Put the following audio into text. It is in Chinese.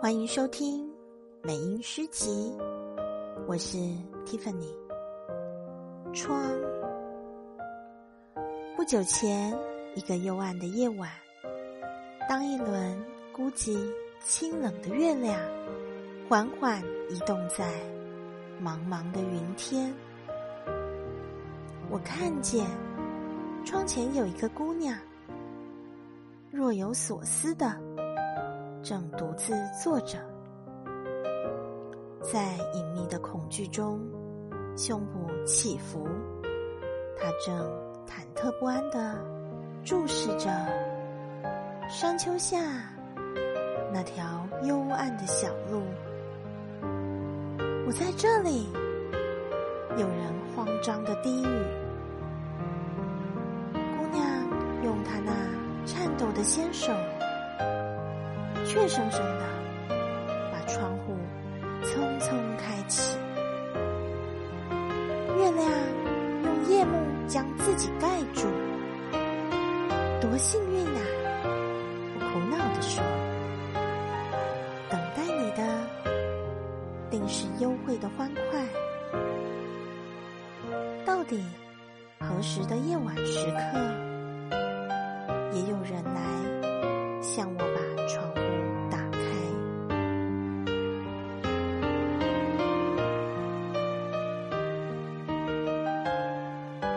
欢迎收听美音诗集，我是 Tiffany。窗。不久前，一个幽暗的夜晚，当一轮孤寂、清冷的月亮缓缓移动在茫茫的云天，我看见窗前有一个姑娘，若有所思的。正独自坐着，在隐秘的恐惧中，胸部起伏。他正忐忑不安的注视着山丘下那条幽暗的小路。我在这里，有人慌张的低语。姑娘用她那颤抖的纤手。怯生生的把窗户匆匆开启，月亮用夜幕将自己盖住，多幸运啊！我苦恼的说：“等待你的定是幽会的欢快。到底何时的夜晚时刻，也有人来向我。”